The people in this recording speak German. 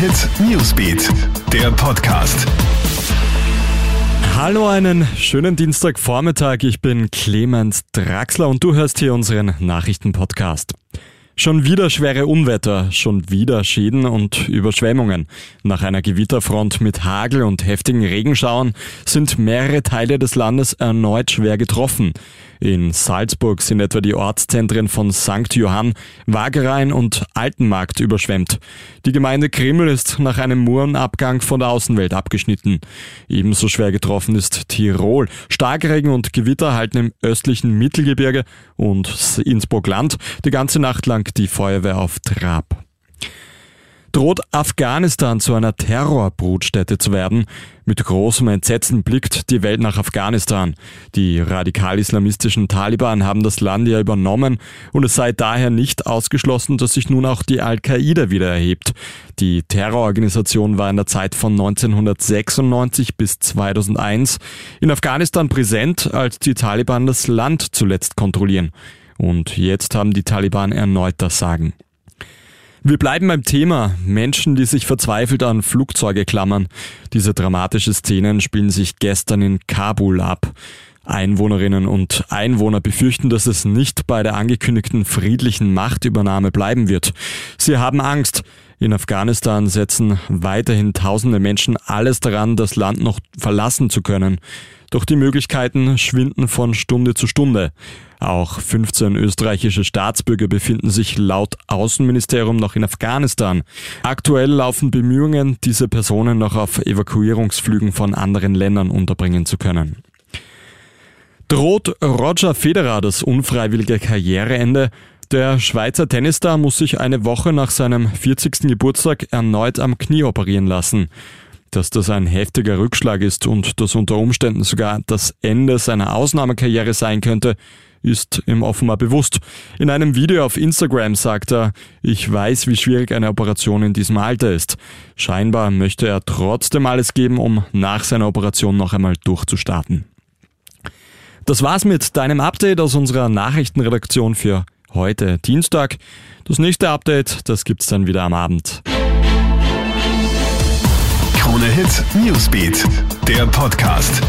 Hit Newsbeat, der Podcast. Hallo, einen schönen Dienstagvormittag. Ich bin Clemens Draxler und du hörst hier unseren Nachrichtenpodcast. Schon wieder schwere Unwetter, schon wieder Schäden und Überschwemmungen. Nach einer Gewitterfront mit Hagel und heftigen Regenschauern sind mehrere Teile des Landes erneut schwer getroffen. In Salzburg sind etwa die Ortszentren von St. Johann, Wagerein und Altenmarkt überschwemmt. Die Gemeinde Krimmel ist nach einem Murenabgang von der Außenwelt abgeschnitten. Ebenso schwer getroffen ist Tirol. Starkregen und Gewitter halten im östlichen Mittelgebirge und Innsbruck-Land die ganze Nacht lang die Feuerwehr auf Trab. Droht Afghanistan zu einer Terrorbrutstätte zu werden? Mit großem Entsetzen blickt die Welt nach Afghanistan. Die radikal-islamistischen Taliban haben das Land ja übernommen und es sei daher nicht ausgeschlossen, dass sich nun auch die Al-Qaida wieder erhebt. Die Terrororganisation war in der Zeit von 1996 bis 2001 in Afghanistan präsent, als die Taliban das Land zuletzt kontrollieren. Und jetzt haben die Taliban erneut das Sagen. Wir bleiben beim Thema Menschen, die sich verzweifelt an Flugzeuge klammern. Diese dramatische Szenen spielen sich gestern in Kabul ab. Einwohnerinnen und Einwohner befürchten, dass es nicht bei der angekündigten friedlichen Machtübernahme bleiben wird. Sie haben Angst. In Afghanistan setzen weiterhin tausende Menschen alles daran, das Land noch verlassen zu können. Doch die Möglichkeiten schwinden von Stunde zu Stunde. Auch 15 österreichische Staatsbürger befinden sich laut Außenministerium noch in Afghanistan. Aktuell laufen Bemühungen, diese Personen noch auf Evakuierungsflügen von anderen Ländern unterbringen zu können. Droht Roger Federer das unfreiwillige Karriereende? Der Schweizer Tennisstar muss sich eine Woche nach seinem 40. Geburtstag erneut am Knie operieren lassen. Dass das ein heftiger Rückschlag ist und das unter Umständen sogar das Ende seiner Ausnahmekarriere sein könnte, ist ihm offenbar bewusst. In einem Video auf Instagram sagt er, ich weiß, wie schwierig eine Operation in diesem Alter ist. Scheinbar möchte er trotzdem alles geben, um nach seiner Operation noch einmal durchzustarten. Das war's mit deinem Update aus unserer Nachrichtenredaktion für heute Dienstag. Das nächste Update, das gibt's dann wieder am Abend. Krone Hit Newsbeat, der Podcast.